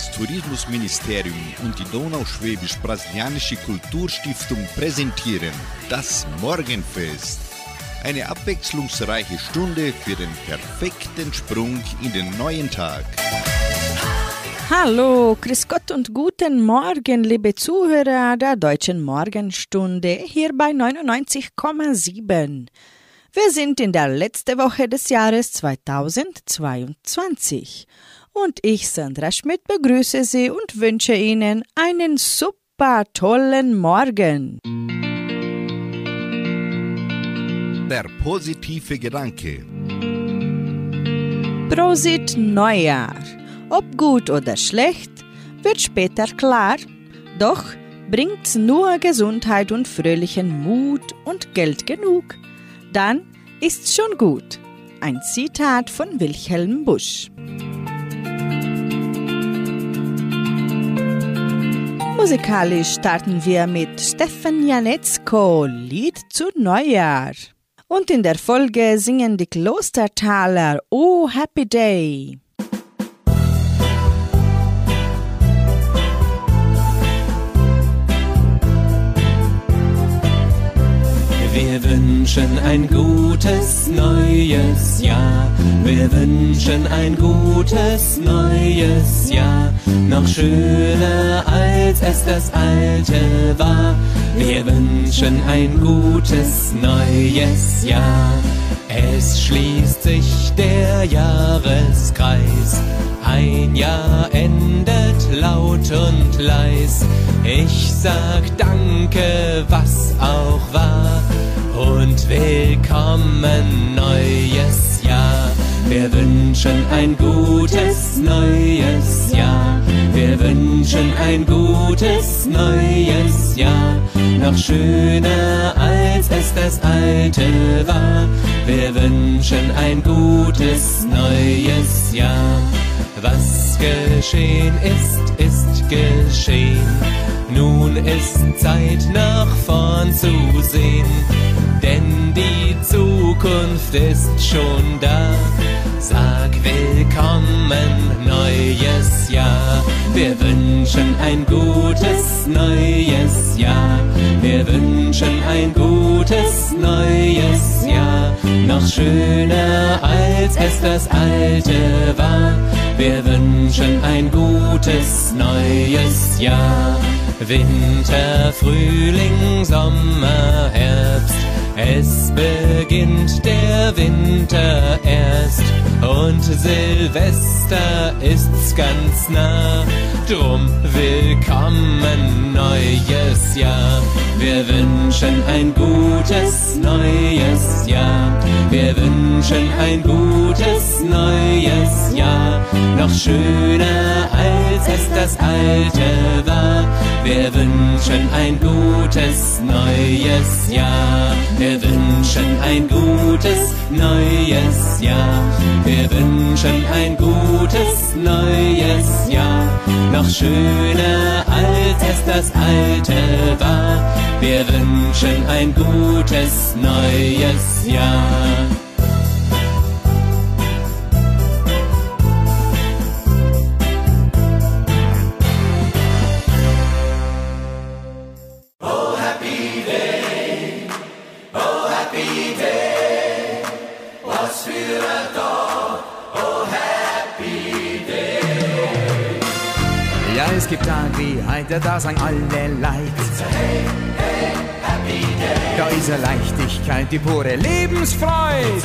Das Tourismusministerium und die Donauschwäbisch-Brasilianische Kulturstiftung präsentieren das Morgenfest. Eine abwechslungsreiche Stunde für den perfekten Sprung in den neuen Tag. Hallo, Grüß Gott und guten Morgen, liebe Zuhörer der Deutschen Morgenstunde, hier bei 99,7. Wir sind in der letzten Woche des Jahres 2022 und ich, Sandra Schmidt, begrüße Sie und wünsche Ihnen einen super tollen Morgen. Der positive Gedanke. Prosit Neujahr. Ob gut oder schlecht, wird später klar. Doch bringt's nur Gesundheit und fröhlichen Mut und Geld genug. Dann ist's schon gut. Ein Zitat von Wilhelm Busch. Musikalisch starten wir mit Stefan Janetzko, Lied zu Neujahr. Und in der Folge singen die Klostertaler Oh Happy Day. Wünschen ein gutes neues Jahr. Wir wünschen ein gutes neues Jahr. Noch schöner als es das alte war. Wir wünschen ein gutes neues Jahr. Es schließt sich der Jahreskreis. Ein Jahr endet laut und leis. Ich sag Danke, was willkommen neues Jahr. Wir wünschen ein gutes neues Jahr. Wir wünschen ein gutes neues Jahr. Noch schöner als es das alte war. Wir wünschen ein gutes neues Jahr. Was geschehen ist, ist geschehen. Nun ist Zeit nach vorn zu sehen, denn die Zukunft ist schon da. Sag willkommen, neues Jahr. Wir wünschen ein gutes neues Jahr. Wir wünschen ein gutes neues Jahr. Noch schöner als es das alte war. Wir wünschen ein gutes neues Jahr. Winter, Frühling, Sommer, Herbst. Es beginnt der Winter erst und Silvester ist's ganz nah. Drum willkommen neues Jahr. Wir wünschen ein gutes neues Jahr. Wir wünschen ein gutes neues Jahr. Noch schöner als es das alte war. Wir wünschen ein gutes neues Jahr. Wir wünschen ein gutes neues Jahr. Wir wünschen ein gutes neues Jahr. Noch schöner als es das alte war. Wir wünschen ein gutes neues Jahr. Da sagen alle Leid. Da ist eine Leichtigkeit, die pure Lebensfreude.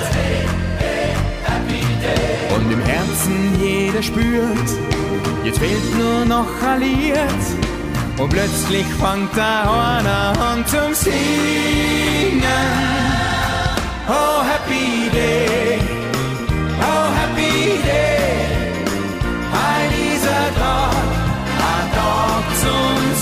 Und im Herzen jeder spürt, jetzt fehlt nur noch Lied. Und plötzlich fängt da einer an zum Singen. Oh, happy day,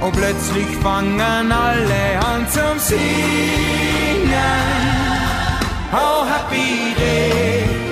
und plötzlich fangen alle an zum Singen. Oh, happy day,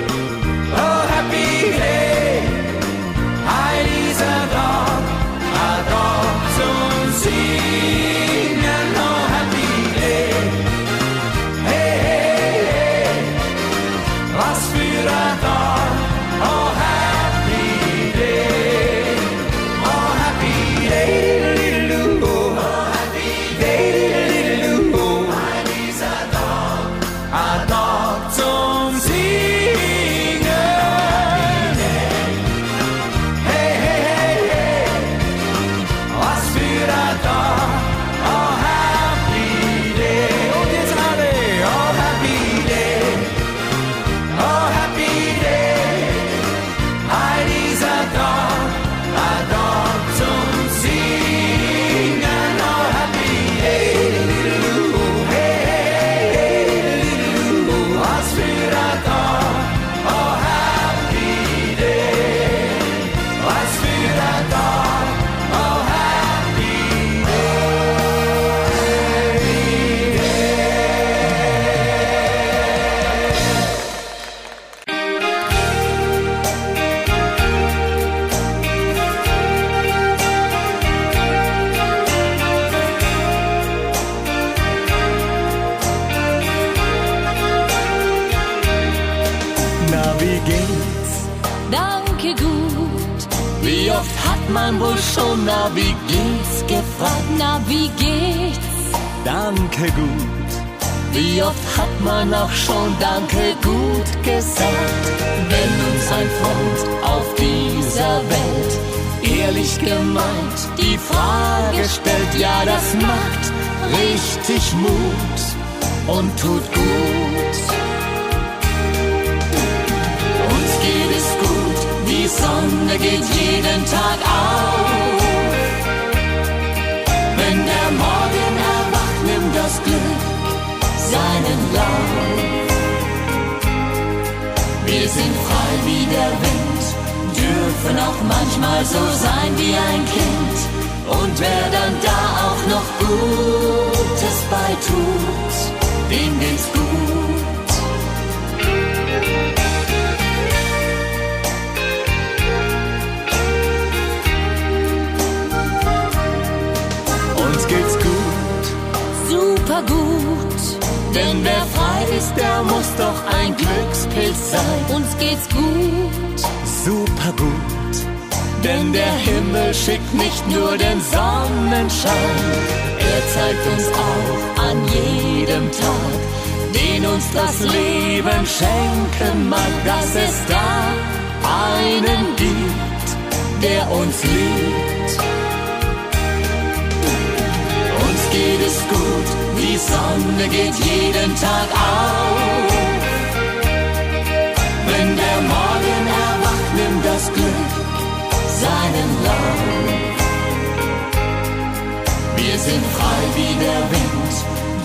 auch manchmal so sein wie ein Kind. Und wer dann da auch noch Gutes bei tut, dem geht's gut. Uns geht's gut, Super gut. denn wer frei ist, der muss doch ein Glückspilz sein. Uns geht's gut. Super gut, denn der Himmel schickt nicht nur den Sonnenschein, er zeigt uns auch an jedem Tag, den uns das Leben schenken mag, dass es da einen gibt, der uns liebt. Uns geht es gut, die Sonne geht jeden Tag auf. Wenn der Morgen seinen Lauf. Wir sind frei wie der Wind,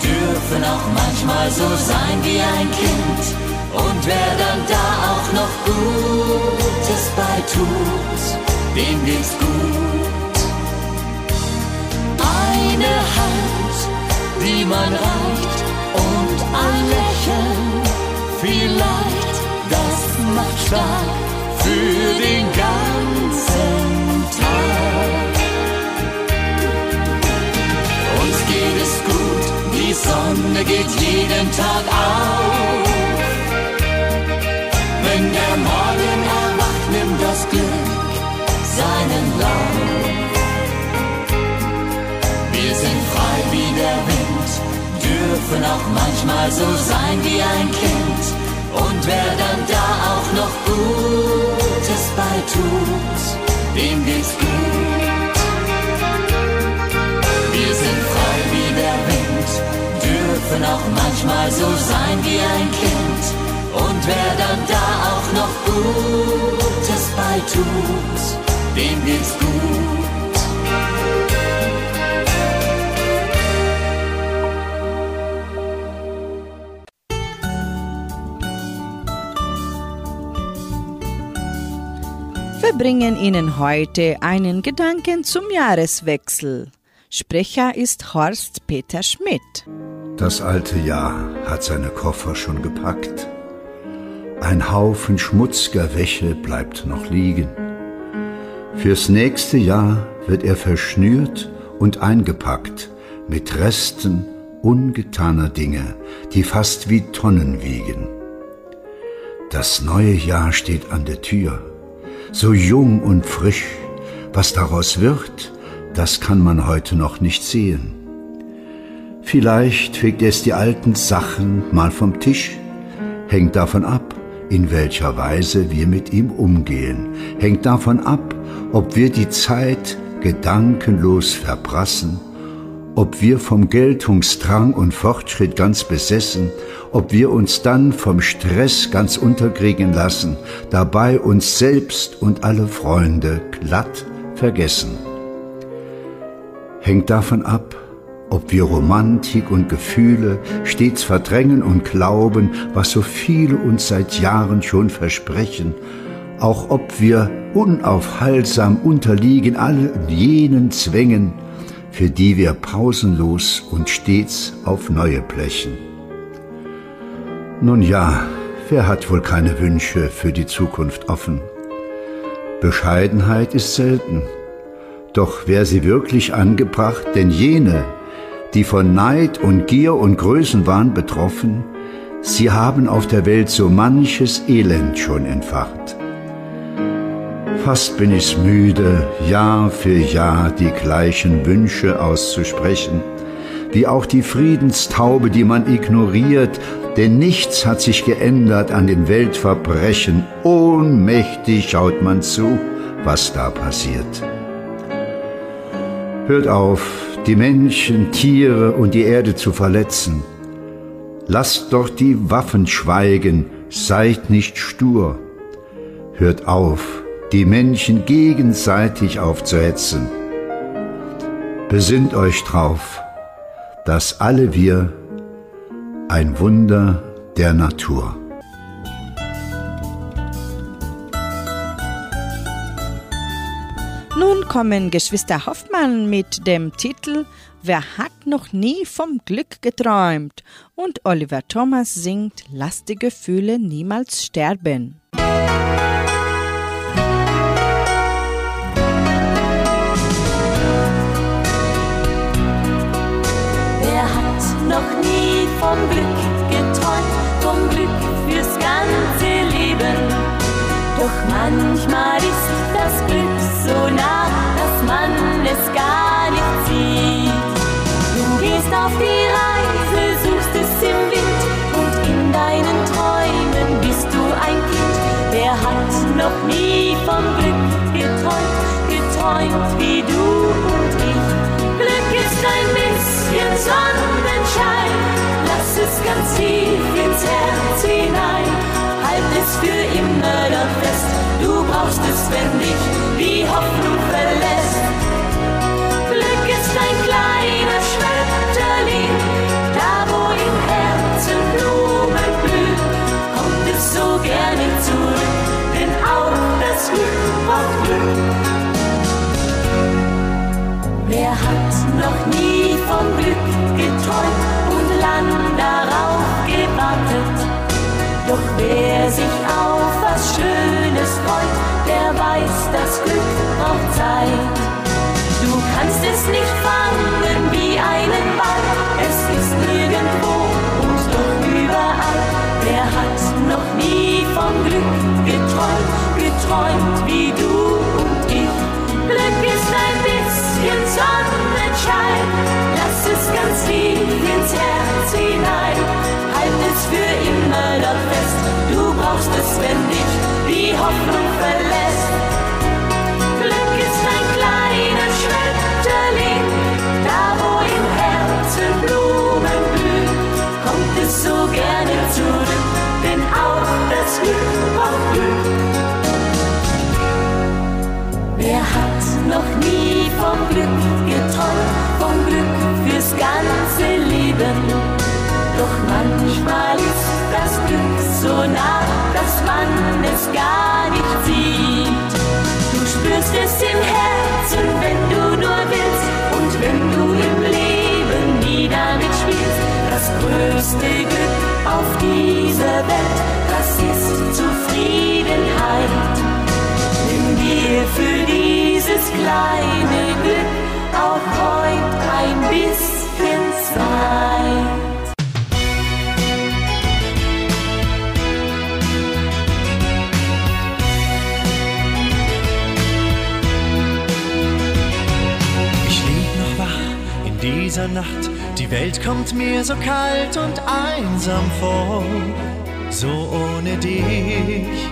dürfen auch manchmal so sein wie ein Kind. Und wer dann da auch noch Gutes bei tut, dem geht's gut. Eine Hand, die man reicht und ein Lächeln, vielleicht das macht stark für den ganzen Tag. Uns geht es gut, die Sonne geht jeden Tag auf. Wenn der Morgen erwacht, nimmt das Glück seinen Lauf. Wir sind frei wie der Wind, dürfen auch manchmal so sein wie ein Kind. Und wer dann da auch noch Gutes bei tut, dem geht's gut. Wir sind frei wie der Wind, dürfen auch manchmal so sein wie ein Kind. Und wer dann da auch noch Gutes bei tut, dem geht's gut. Bringen Ihnen heute einen Gedanken zum Jahreswechsel. Sprecher ist Horst Peter Schmidt. Das alte Jahr hat seine Koffer schon gepackt. Ein Haufen schmutziger Wäsche bleibt noch liegen. Fürs nächste Jahr wird er verschnürt und eingepackt mit Resten ungetaner Dinge, die fast wie Tonnen wiegen. Das neue Jahr steht an der Tür, so jung und frisch. Was daraus wird, das kann man heute noch nicht sehen. Vielleicht fegt es die alten Sachen mal vom Tisch, hängt davon ab, in welcher Weise wir mit ihm umgehen, hängt davon ab, ob wir die Zeit gedankenlos verprassen, ob wir vom Geltungsdrang und Fortschritt ganz besessen, ob wir uns dann vom Stress ganz unterkriegen lassen, dabei uns selbst und alle Freunde glatt vergessen. Hängt davon ab, ob wir Romantik und Gefühle stets verdrängen und glauben, was so viele uns seit Jahren schon versprechen, auch ob wir unaufhaltsam unterliegen all jenen Zwängen, für die wir pausenlos und stets auf neue blechen. Nun ja, wer hat wohl keine Wünsche für die Zukunft offen? Bescheidenheit ist selten, doch wäre sie wirklich angebracht, denn jene, die von Neid und Gier und Größenwahn betroffen, sie haben auf der Welt so manches Elend schon entfacht. Fast bin ich's müde, Jahr für Jahr die gleichen Wünsche auszusprechen, wie auch die Friedenstaube, die man ignoriert, denn nichts hat sich geändert an den Weltverbrechen. Ohnmächtig schaut man zu, was da passiert. Hört auf, die Menschen, Tiere und die Erde zu verletzen. Lasst doch die Waffen schweigen, seid nicht stur. Hört auf, die Menschen gegenseitig aufzuhetzen. Besinnt euch drauf, dass alle wir ein Wunder der Natur. Nun kommen Geschwister Hoffmann mit dem Titel Wer hat noch nie vom Glück geträumt? Und Oliver Thomas singt Lass die Gefühle niemals sterben. Wer vom Glück geträumt, vom Glück fürs ganze Leben? Doch manchmal ist das Glück so nah, dass man es gar nicht sieht. Du gehst auf die weiß, das Glück braucht Zeit. Du kannst es nicht fangen wie einen Ball, es ist nirgendwo und doch überall. Wer hat noch nie vom Glück geträumt, geträumt wie du und ich? Glück ist ein bisschen Sonnenschein, lass es ganz tief ins Herz hinein. Halt es für immer dort fest, du brauchst es, wenn dich Hoffnung verlässt. Glück ist ein kleiner Schmetterling, da wo im Herzen Blumen blühen, kommt es so gerne zurück, denn auch das Glück braucht Glück. Wer hat noch nie vom Glück geträumt, vom Glück fürs ganze Leben? Doch manchmal ist das Glück so nah, man es gar nicht sieht. Du spürst es im Herzen, wenn du nur willst und wenn du im Leben nie damit spielst. Das größte Glück auf dieser Welt, das ist Zufriedenheit. Nimm dir für dieses kleine Glück auch heute ein bisschen Zeit. Dieser Nacht. Die Welt kommt mir so kalt und einsam vor, so ohne dich.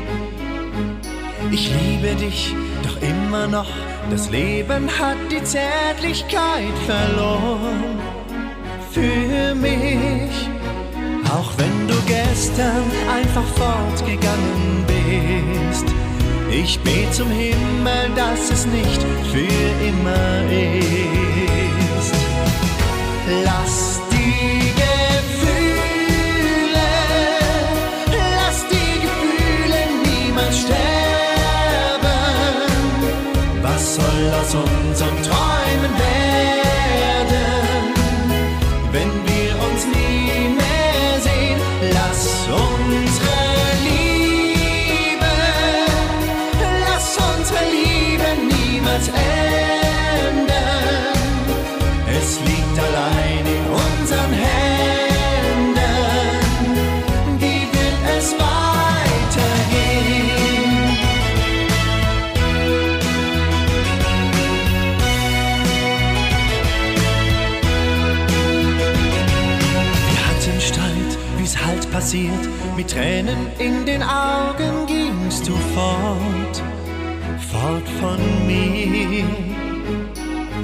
Ich liebe dich, doch immer noch, das Leben hat die Zärtlichkeit verloren. Für mich, auch wenn du gestern einfach fortgegangen bist. Ich bete zum Himmel, dass es nicht für immer ist. Soll aus unseren Träumen werden, passiert. Mit Tränen in den Augen gingst du fort, fort von mir.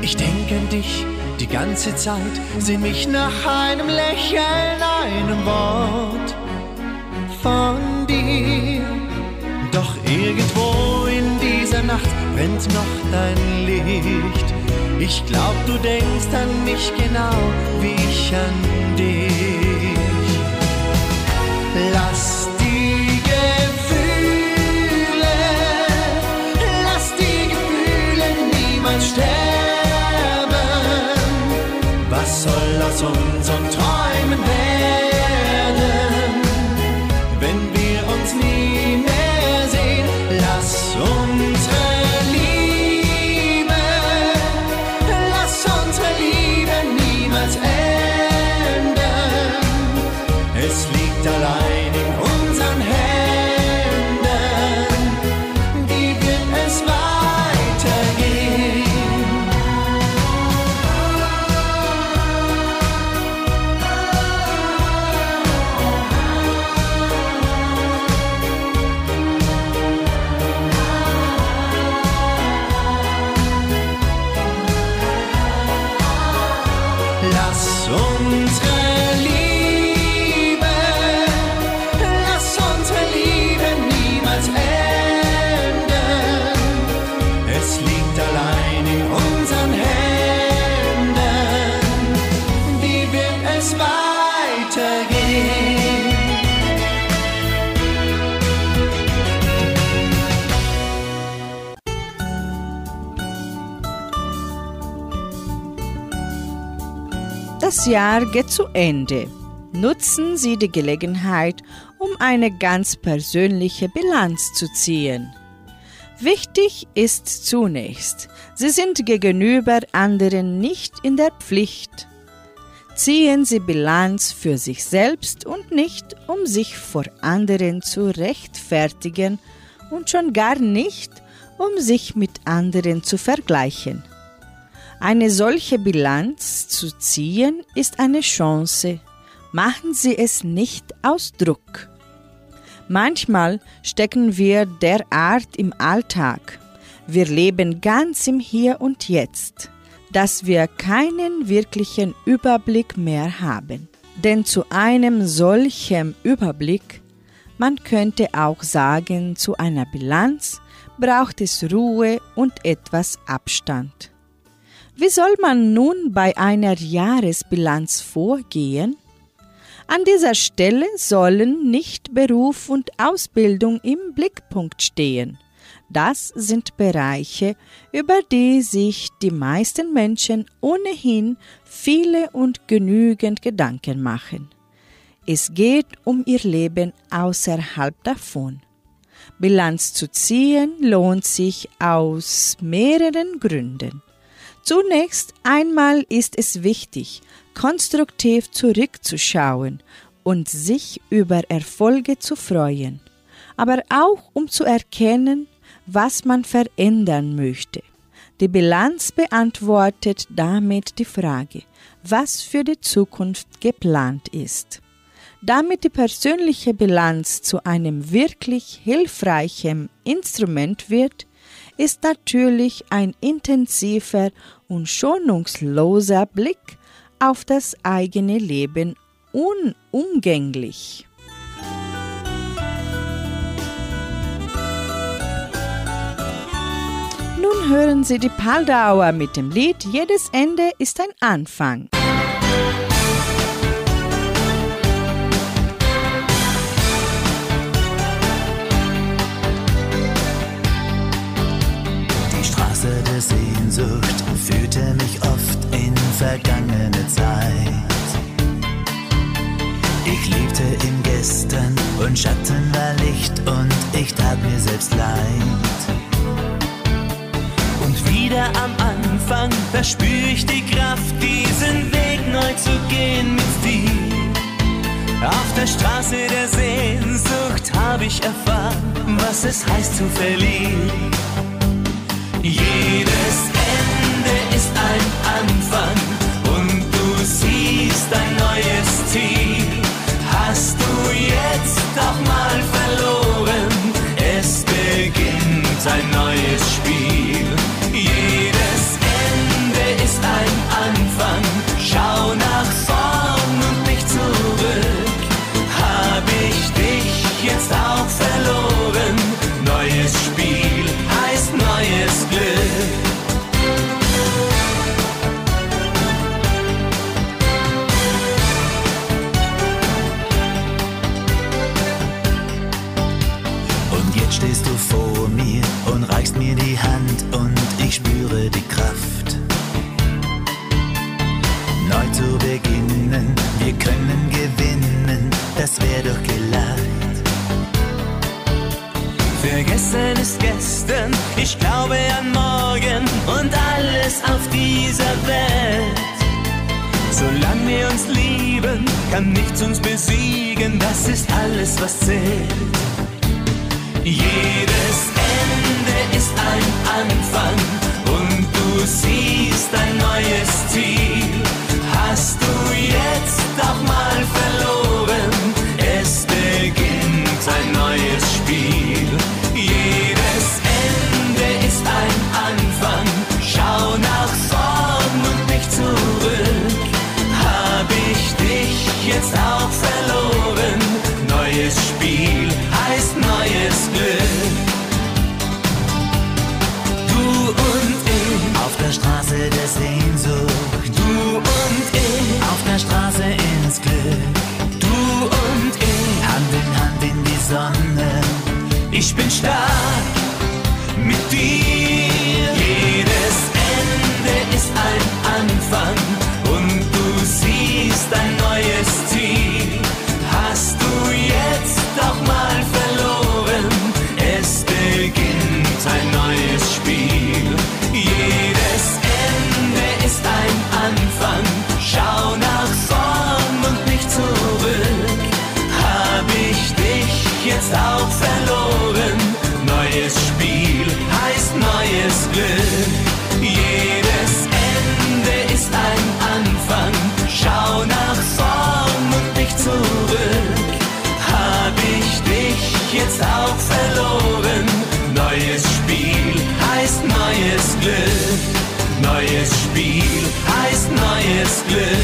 Ich denke an dich die ganze Zeit, seh mich nach einem Lächeln, einem Wort von dir. Doch irgendwo in dieser Nacht brennt noch dein Licht. Ich glaub, du denkst an mich genau wie ich an dich. Sterben. Was soll aus unseren Träumen Das Jahr geht zu Ende. Nutzen Sie die Gelegenheit, um eine ganz persönliche Bilanz zu ziehen. Wichtig ist zunächst, Sie sind gegenüber anderen nicht in der Pflicht. Ziehen Sie Bilanz für sich selbst und nicht, um sich vor anderen zu rechtfertigen und schon gar nicht, um sich mit anderen zu vergleichen. Eine solche Bilanz zu ziehen ist eine Chance. Machen Sie es nicht aus Druck. Manchmal stecken wir derart im Alltag. Wir leben ganz im Hier und Jetzt, dass wir keinen wirklichen Überblick mehr haben. Denn zu einem solchen Überblick, man könnte auch sagen zu einer Bilanz, braucht es Ruhe und etwas Abstand. Wie soll man nun bei einer Jahresbilanz vorgehen? An dieser Stelle sollen nicht Beruf und Ausbildung im Blickpunkt stehen. Das sind Bereiche, über die sich die meisten Menschen ohnehin viele und genügend Gedanken machen. Es geht um ihr Leben außerhalb davon. Bilanz zu ziehen lohnt sich aus mehreren Gründen. Zunächst einmal ist es wichtig, konstruktiv zurückzuschauen und sich über Erfolge zu freuen, aber auch um zu erkennen, was man verändern möchte. Die Bilanz beantwortet damit die Frage, was für die Zukunft geplant ist. Damit die persönliche Bilanz zu einem wirklich hilfreichen Instrument wird, ist natürlich ein intensiver und schonungsloser Blick auf das eigene Leben unumgänglich. Nun hören Sie die Paldauer mit dem Lied Jedes Ende ist ein Anfang. der Sehnsucht führte mich oft in vergangene Zeit. Ich lebte im Gestern und Schatten war Licht und ich tat mir selbst leid. Und wieder am Anfang, da spür ich die Kraft, diesen Weg neu zu gehen mit dir. Auf der Straße der Sehnsucht habe ich erfahren, was es heißt zu verlieren. Jedes ist ein Anfang und du siehst ein neues Ziel. Hast du jetzt auch mal verloren? Es beginnt ein neues Spiel. Gestern, ich glaube an morgen und alles auf dieser Welt. Solange wir uns lieben, kann nichts uns besiegen, das ist alles, was zählt. Jedes Ende ist ein Anfang und du siehst ein neues Ziel. Hast du jetzt auch mal verloren? Es beginnt ein neues Spiel. Dich jetzt auch verloren? Neues Spiel heißt neues Glück. Neues Spiel heißt neues Glück.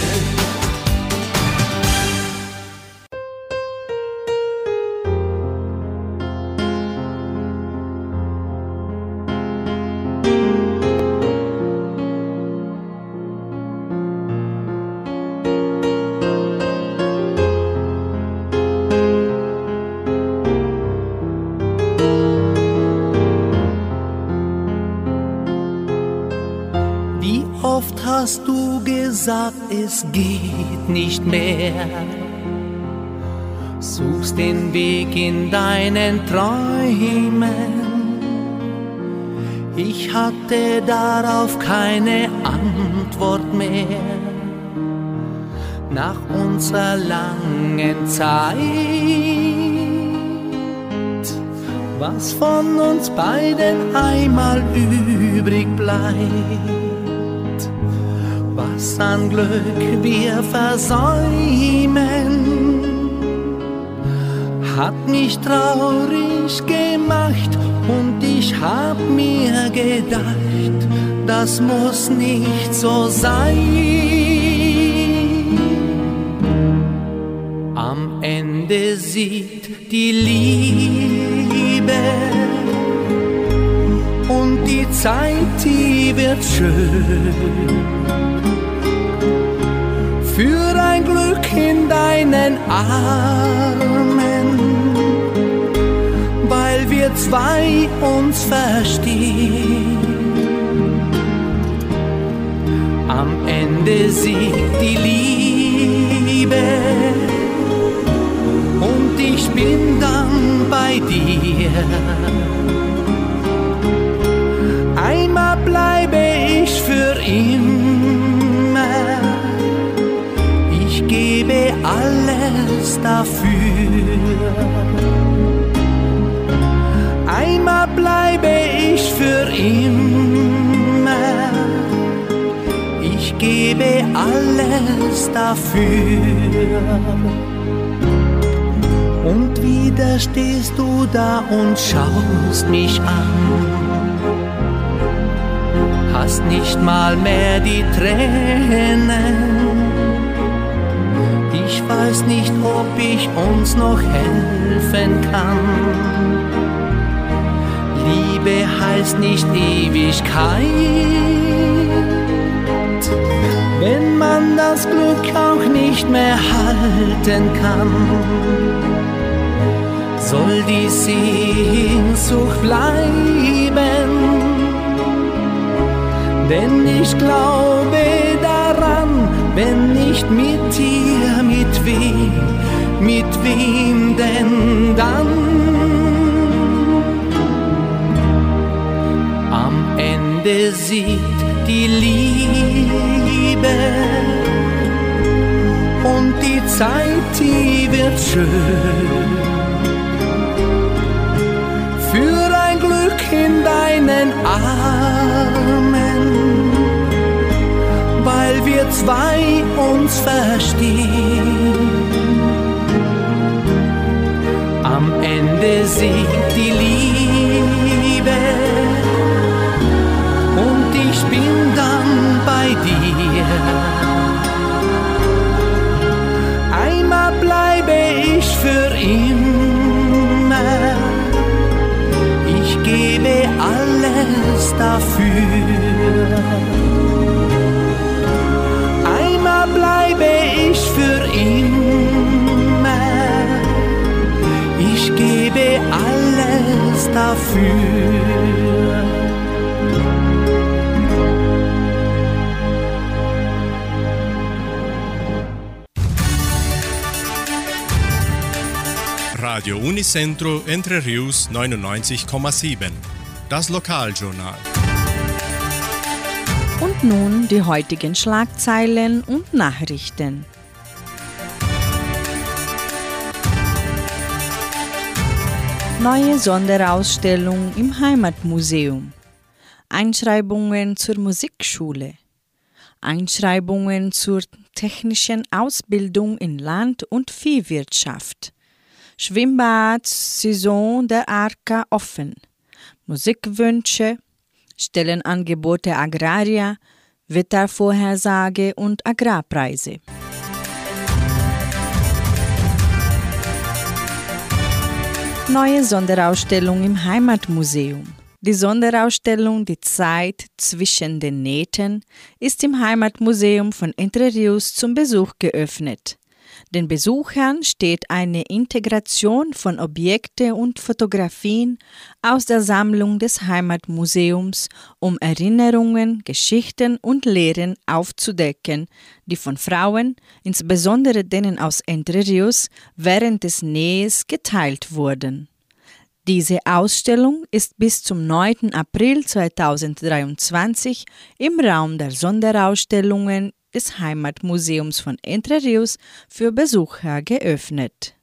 Nicht mehr? suchst den Weg in deinen Träumen. Ich hatte darauf keine Antwort mehr. Nach unserer langen Zeit, was von uns beiden einmal übrig bleibt an Glück wir versäumen, hat mich traurig gemacht und ich hab mir gedacht, das muss nicht so sein. Am Ende sieht die Liebe und die Zeit, die wird schön für ein Glück in deinen Armen, weil wir zwei uns verstehen. Am Ende siegt die Liebe und ich bin dann bei dir. Einmal bleibe dafür. Einmal bleibe ich für immer. Ich gebe alles dafür. Und wieder stehst du da und schaust mich an. Hast nicht mal mehr die Tränen weiß nicht, ob ich uns noch helfen kann. Liebe heißt nicht Ewigkeit, wenn man das Glück auch nicht mehr halten kann. Soll die Sehnsucht bleiben, denn ich glaube wenn nicht mit dir, mit wem, mit wem denn dann? Am Ende sieht die Liebe und die Zeit, die wird schön. Für ein Glück in deinen Armen zwei uns verstehen. Am Ende siegt die Liebe und ich bin dann bei dir. Einmal bleibe ich für immer. Ich gebe alles dafür. Bleibe ich für immer. Ich gebe alles dafür. Radio Unicentro Entre Rius 99,7. Das Lokaljournal. Und nun die heutigen Schlagzeilen und Nachrichten. Neue Sonderausstellung im Heimatmuseum. Einschreibungen zur Musikschule. Einschreibungen zur technischen Ausbildung in Land- und Viehwirtschaft. Schwimmbad-Saison der Arka offen. Musikwünsche, Stellenangebote Agraria, Wettervorhersage und Agrarpreise. Neue Sonderausstellung im Heimatmuseum. Die Sonderausstellung Die Zeit zwischen den Nähten ist im Heimatmuseum von Entre Rios zum Besuch geöffnet. Den Besuchern steht eine Integration von Objekte und Fotografien aus der Sammlung des Heimatmuseums, um Erinnerungen, Geschichten und Lehren aufzudecken, die von Frauen, insbesondere denen aus Entre Rios, während des Nähes geteilt wurden. Diese Ausstellung ist bis zum 9. April 2023 im Raum der Sonderausstellungen des Heimatmuseums von Entre Rios für Besucher geöffnet.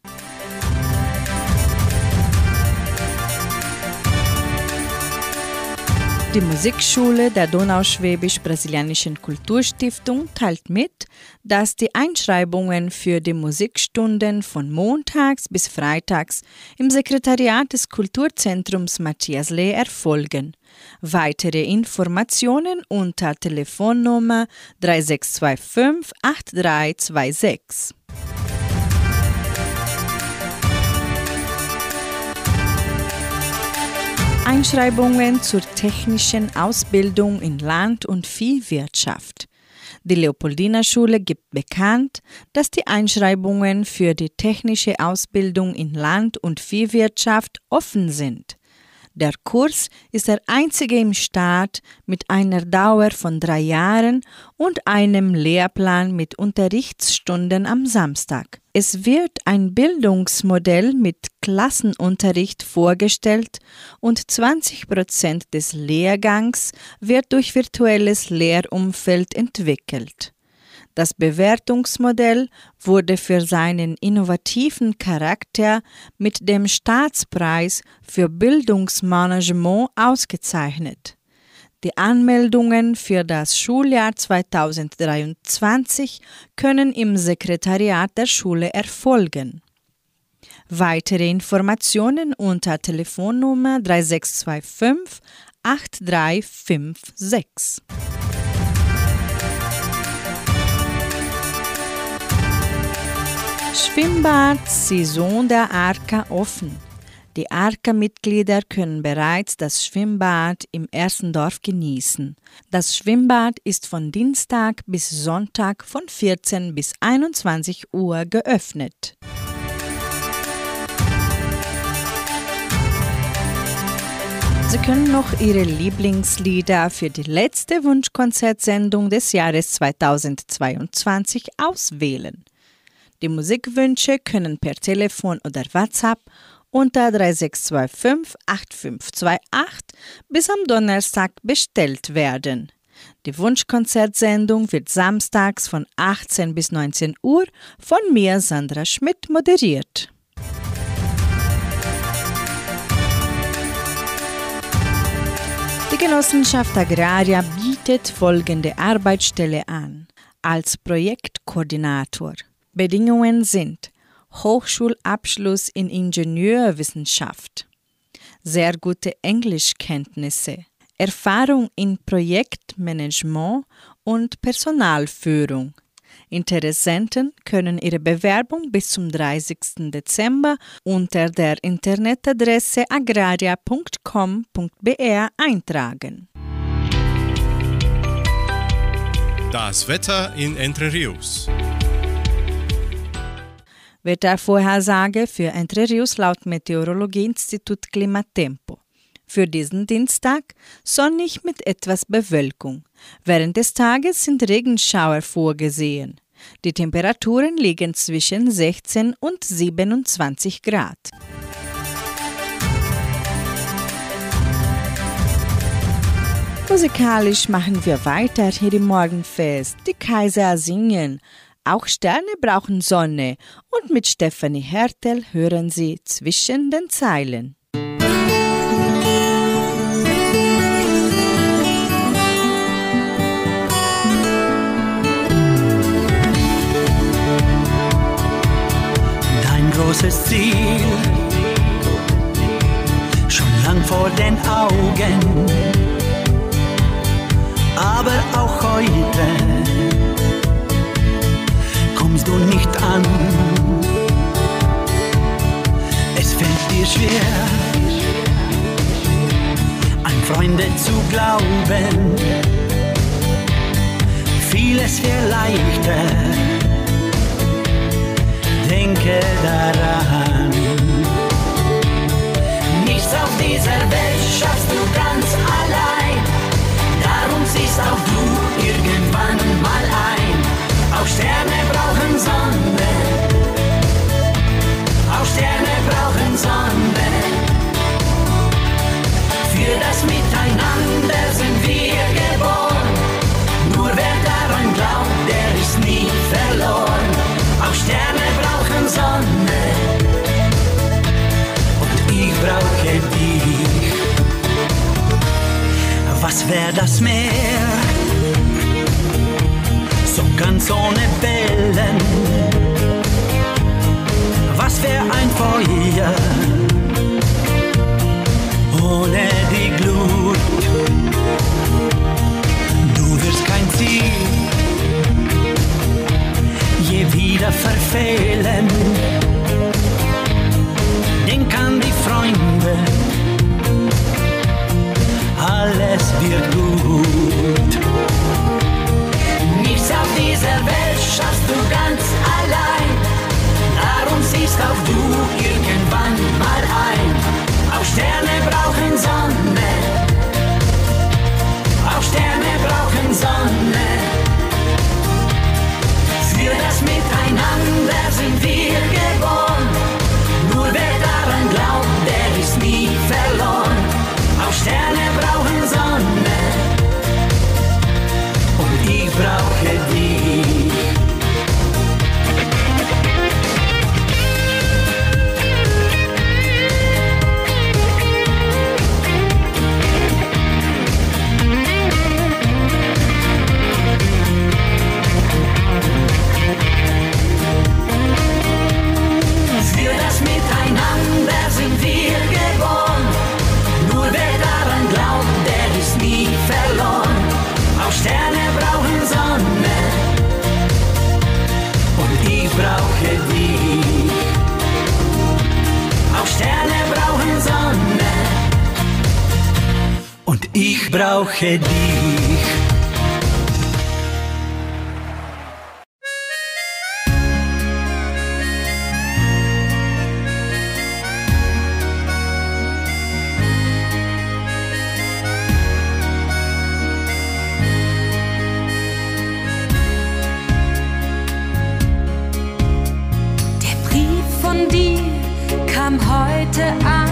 Die Musikschule der Donauschwäbisch-Brasilianischen Kulturstiftung teilt mit, dass die Einschreibungen für die Musikstunden von montags bis freitags im Sekretariat des Kulturzentrums Matthias Lee erfolgen. Weitere Informationen unter Telefonnummer 3625 8326. Einschreibungen zur technischen Ausbildung in Land- und Viehwirtschaft. Die Leopoldina Schule gibt bekannt, dass die Einschreibungen für die technische Ausbildung in Land- und Viehwirtschaft offen sind. Der Kurs ist der einzige im Staat mit einer Dauer von drei Jahren und einem Lehrplan mit Unterrichtsstunden am Samstag. Es wird ein Bildungsmodell mit Klassenunterricht vorgestellt und 20 Prozent des Lehrgangs wird durch virtuelles Lehrumfeld entwickelt. Das Bewertungsmodell wurde für seinen innovativen Charakter mit dem Staatspreis für Bildungsmanagement ausgezeichnet. Die Anmeldungen für das Schuljahr 2023 können im Sekretariat der Schule erfolgen. Weitere Informationen unter Telefonnummer 3625 8356. Schwimmbad-Saison der Arca offen. Die Arca-Mitglieder können bereits das Schwimmbad im ersten Dorf genießen. Das Schwimmbad ist von Dienstag bis Sonntag von 14 bis 21 Uhr geöffnet. Sie können noch Ihre Lieblingslieder für die letzte Wunschkonzertsendung des Jahres 2022 auswählen. Die Musikwünsche können per Telefon oder WhatsApp unter 3625 8528 bis am Donnerstag bestellt werden. Die Wunschkonzertsendung wird samstags von 18 bis 19 Uhr von mir, Sandra Schmidt, moderiert. Die Genossenschaft Agraria bietet folgende Arbeitsstelle an. Als Projektkoordinator Bedingungen sind Hochschulabschluss in Ingenieurwissenschaft, sehr gute Englischkenntnisse, Erfahrung in Projektmanagement und Personalführung. Interessenten können ihre Bewerbung bis zum 30. Dezember unter der Internetadresse agraria.com.br eintragen. Das Wetter in Entre Rios. Wettervorhersage für Entre Rios laut Meteorologieinstitut Klimatempo. Für diesen Dienstag sonnig mit etwas Bewölkung. Während des Tages sind Regenschauer vorgesehen. Die Temperaturen liegen zwischen 16 und 27 Grad. Musikalisch machen wir weiter hier im Morgenfest. Die Kaiser singen. Auch Sterne brauchen Sonne. Und mit Stefanie Hertel hören Sie zwischen den Zeilen. Dein großes Ziel, schon lang vor den Augen, aber auch heute kommst du nicht an. Es fällt dir schwer, an Freunde zu glauben. Vieles wäre leichter, denke daran. Nichts auf dieser Welt schaffst du ganz allein, darum siehst auch du irgendwann mal ein. Auf Sterne Sonne. Für das Miteinander sind wir geboren. Nur wer daran glaubt, der ist nie verloren. Auch Sterne brauchen Sonne. Und ich brauche dich. Was wäre das Meer? So ganz ohne Wellen. Was wäre ein Feuer? brauche dich. Der Brief von dir kam heute an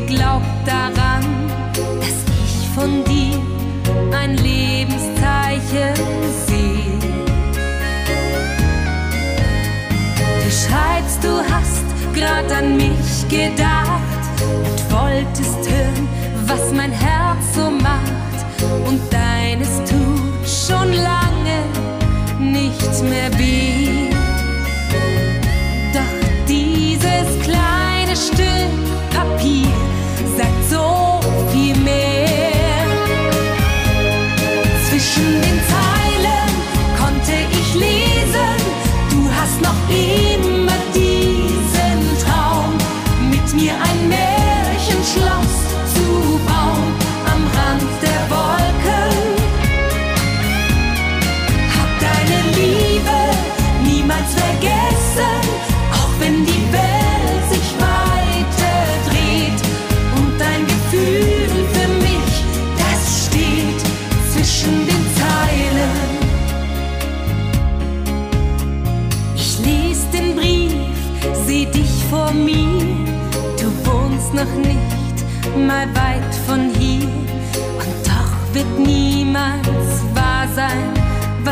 geglaubt daran, dass ich von dir ein Lebenszeichen sehe. Du schreibst, du hast gerade an mich gedacht und wolltest hören, was mein Herz so macht. Und deines tut schon lange nicht mehr weh.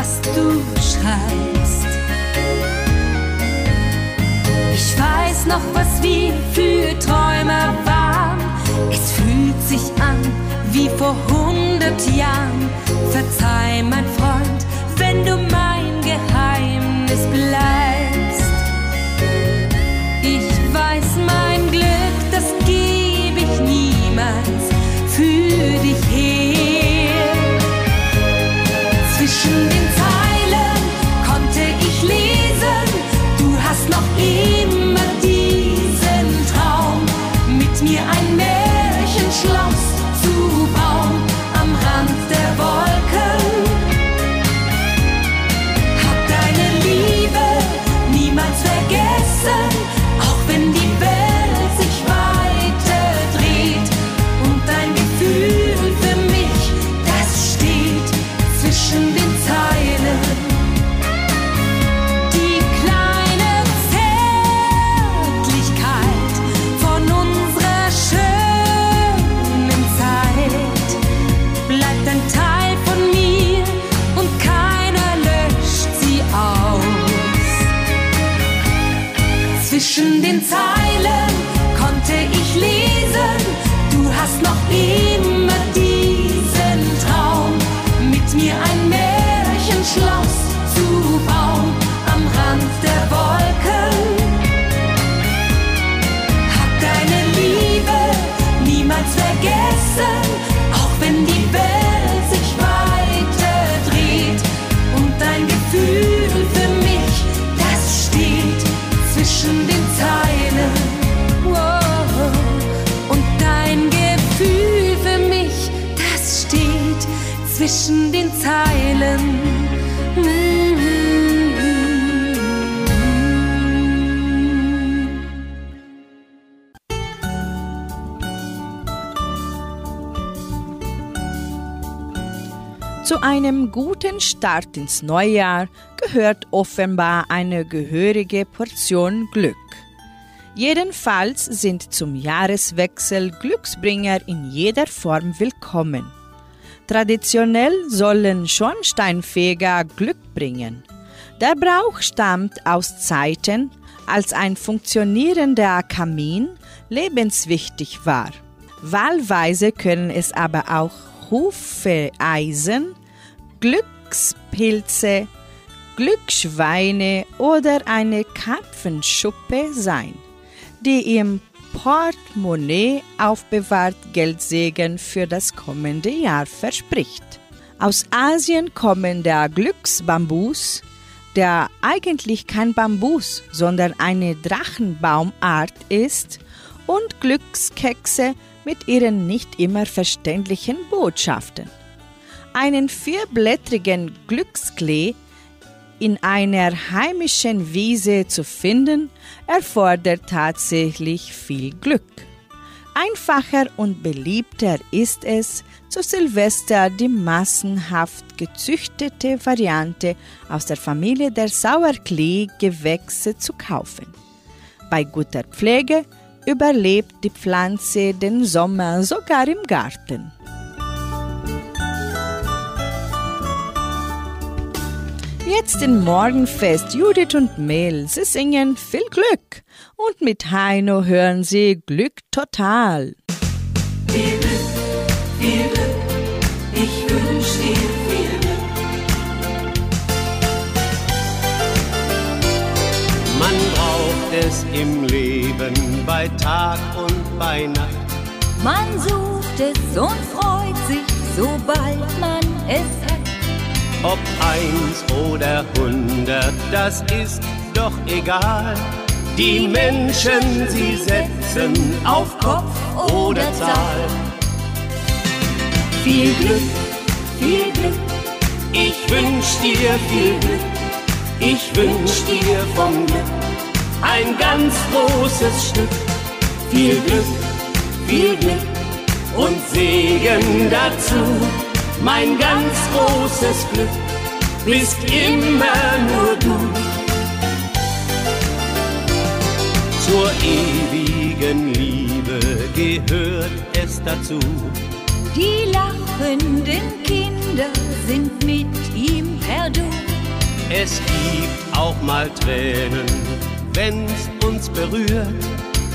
was du schreibst. Ich weiß noch, was wir für Träume waren. Es fühlt sich an wie vor hundert Jahren. Verzeih, mein Freund, wenn du meinst. Start ins Neujahr gehört offenbar eine gehörige Portion Glück. Jedenfalls sind zum Jahreswechsel Glücksbringer in jeder Form willkommen. Traditionell sollen Schornsteinfeger Glück bringen. Der Brauch stammt aus Zeiten, als ein funktionierender Kamin lebenswichtig war. Wahlweise können es aber auch Hufeisen, Glückspilze, Glücksschweine oder eine Karpfenschuppe sein, die im Portemonnaie aufbewahrt Geldsegen für das kommende Jahr verspricht. Aus Asien kommen der Glücksbambus, der eigentlich kein Bambus, sondern eine Drachenbaumart ist, und Glückskekse mit ihren nicht immer verständlichen Botschaften. Einen vierblättrigen Glücksklee in einer heimischen Wiese zu finden, erfordert tatsächlich viel Glück. Einfacher und beliebter ist es, zu Silvester die massenhaft gezüchtete Variante aus der Familie der Sauerklee-Gewächse zu kaufen. Bei guter Pflege überlebt die Pflanze den Sommer sogar im Garten. Jetzt im Morgenfest Judith und Mel, sie singen viel Glück und mit Heino hören sie Glück total. Viel Glück, viel Glück, ich wünsch dir viel Glück. Man braucht es im Leben bei Tag und bei Nacht. Man sucht es und freut sich, sobald man es hat. Ob eins oder hundert, das ist doch egal. Die Menschen, sie setzen auf Kopf oder Zahl. Viel Glück, viel Glück, Ich wünsch dir viel Glück, ich wünsch dir vom Glück ein ganz großes Stück. Viel Glück, viel Glück und Segen dazu. Mein ganz großes Glück bist immer nur du. Zur ewigen Liebe gehört es dazu. Die lachenden Kinder sind mit ihm per Du. Es gibt auch mal Tränen, wenn's uns berührt.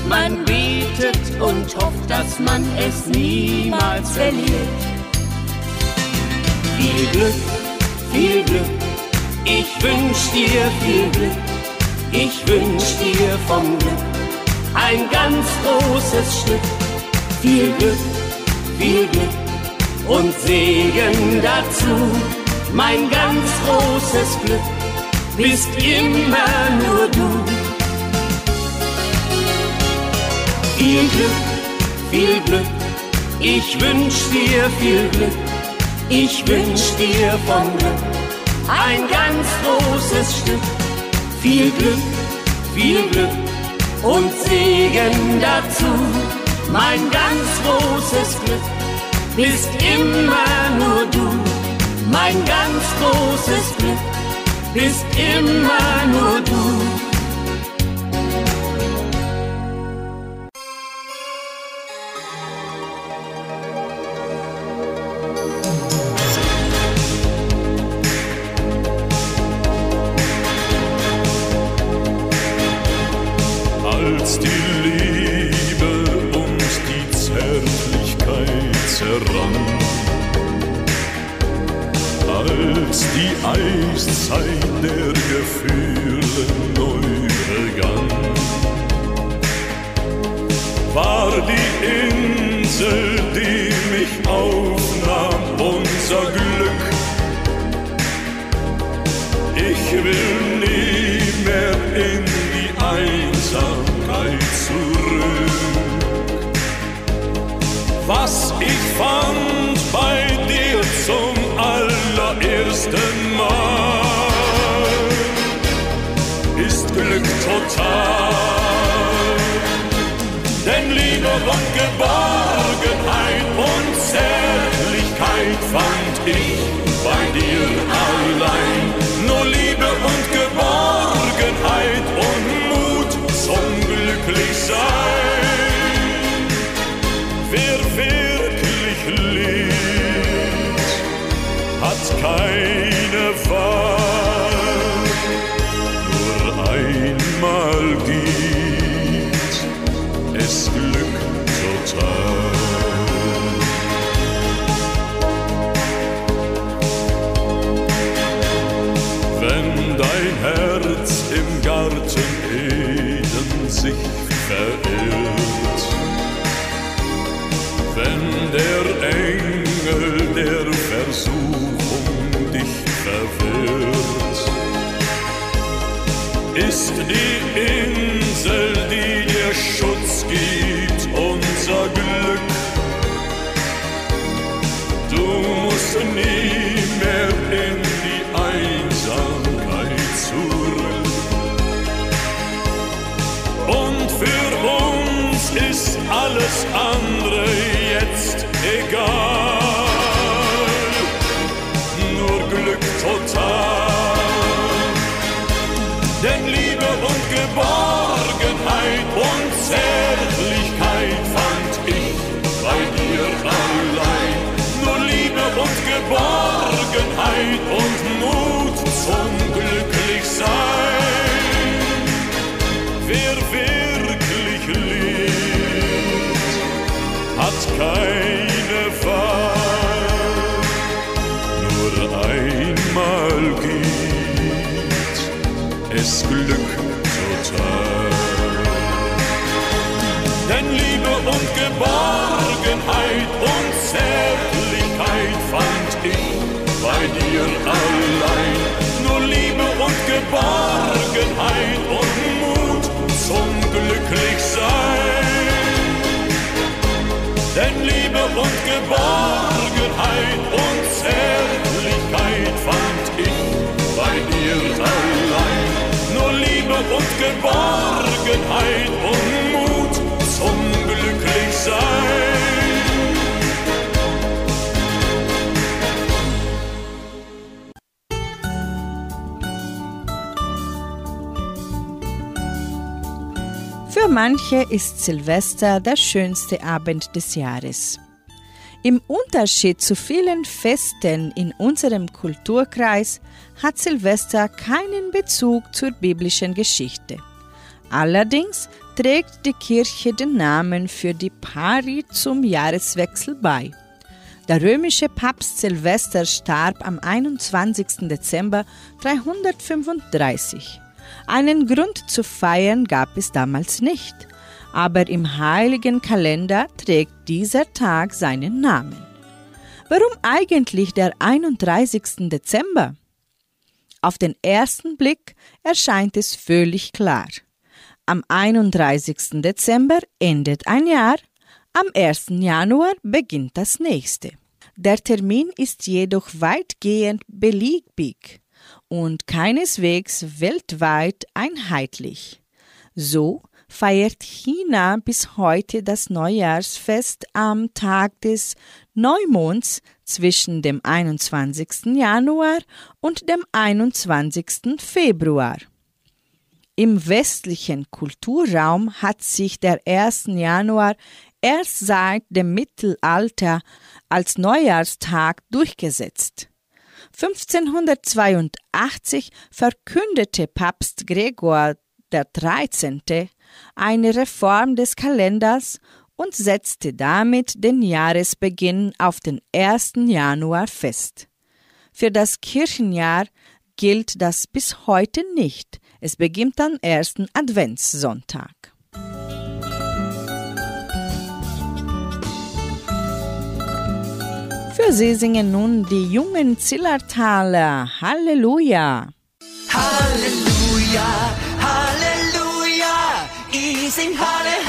Man betet und hofft, dass man es niemals verliert. Viel Glück, viel Glück, ich wünsch dir viel Glück. Ich wünsch dir vom Glück ein ganz großes Stück. Viel Glück, viel Glück und Segen dazu. Mein ganz großes Glück bist immer nur du. Viel Glück, viel Glück, ich wünsch dir viel Glück. Ich wünsch dir vom Glück ein ganz großes Stück. Viel Glück, viel Glück und Segen dazu. Mein ganz großes Glück bist immer nur du. Mein ganz großes Glück bist immer nur du. Wenn der Engel der Versuchung dich verwirrt, ist die Insel, die dir Schutz gibt, unser Glück. Du musst nie mehr in die Einsamkeit zurück. Und für uns ist alles jetzt egal. Nur Glück total. Denn Liebe und Geborgenheit und Zärtlichkeit fand ich bei dir allein. Nur Liebe und Geborgenheit und Mut zum Glücklichsein. Wer wirklich liebt, hat keine und Geborgenheit und Zärtlichkeit fand ich bei dir allein. Nur Liebe und Geborgenheit und Mut zum Glücklichsein. Denn Liebe und Geborgenheit und Zärtlichkeit fand ich bei dir allein. Nur Liebe und Geborgenheit und Mut. Für manche ist Silvester der schönste Abend des Jahres. Im Unterschied zu vielen Festen in unserem Kulturkreis hat Silvester keinen Bezug zur biblischen Geschichte. Allerdings trägt die Kirche den Namen für die Pari zum Jahreswechsel bei. Der römische Papst Silvester starb am 21. Dezember 335. Einen Grund zu feiern gab es damals nicht, aber im heiligen Kalender trägt dieser Tag seinen Namen. Warum eigentlich der 31. Dezember? Auf den ersten Blick erscheint es völlig klar. Am 31. Dezember endet ein Jahr, am 1. Januar beginnt das nächste. Der Termin ist jedoch weitgehend beliebig und keineswegs weltweit einheitlich. So feiert China bis heute das Neujahrsfest am Tag des Neumonds zwischen dem 21. Januar und dem 21. Februar. Im westlichen Kulturraum hat sich der 1. Januar erst seit dem Mittelalter als Neujahrstag durchgesetzt. 1582 verkündete Papst Gregor XIII. eine Reform des Kalenders und setzte damit den Jahresbeginn auf den 1. Januar fest. Für das Kirchenjahr gilt das bis heute nicht. Es beginnt am ersten Adventssonntag. Für sie singen nun die jungen Zillertaler Halleluja. Halleluja, Halleluja, ich sing Halleluja.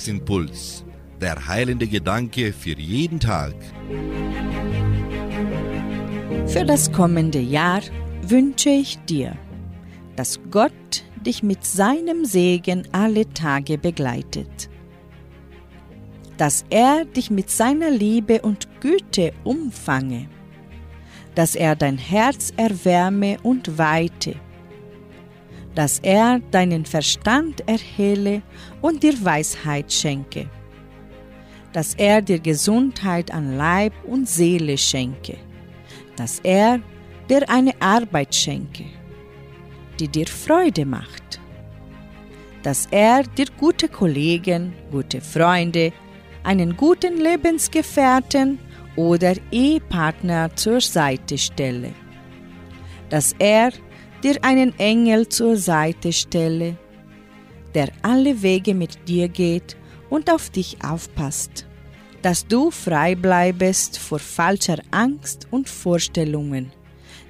Tagesimpuls, der heilende Gedanke für jeden Tag. Für das kommende Jahr wünsche ich dir, dass Gott dich mit seinem Segen alle Tage begleitet, dass er dich mit seiner Liebe und Güte umfange, dass er dein Herz erwärme und weite, dass er deinen Verstand erhelle und dir Weisheit schenke, dass er dir Gesundheit an Leib und Seele schenke, dass er dir eine Arbeit schenke, die dir Freude macht, dass er dir gute Kollegen, gute Freunde, einen guten Lebensgefährten oder Ehepartner zur Seite stelle, dass er dir einen Engel zur Seite stelle, der alle Wege mit dir geht und auf dich aufpasst, dass du frei bleibest vor falscher Angst und Vorstellungen,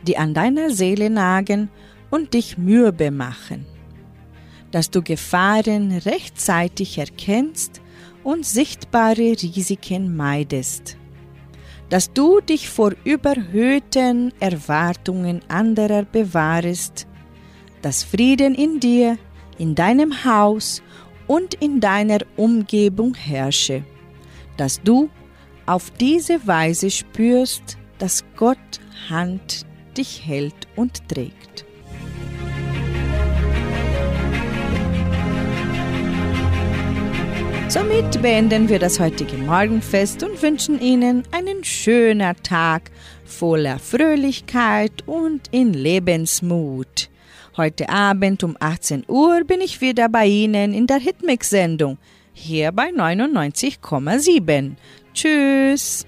die an deiner Seele nagen und dich mürbe machen, dass du Gefahren rechtzeitig erkennst und sichtbare Risiken meidest, dass du dich vor überhöhten Erwartungen anderer bewahrest, dass Frieden in dir, in deinem Haus und in deiner Umgebung herrsche, dass du auf diese Weise spürst, dass Gott Hand dich hält und trägt. Somit beenden wir das heutige Morgenfest und wünschen Ihnen einen schönen Tag voller Fröhlichkeit und in Lebensmut. Heute Abend um 18 Uhr bin ich wieder bei Ihnen in der Hitmix-Sendung, hier bei 99,7. Tschüss!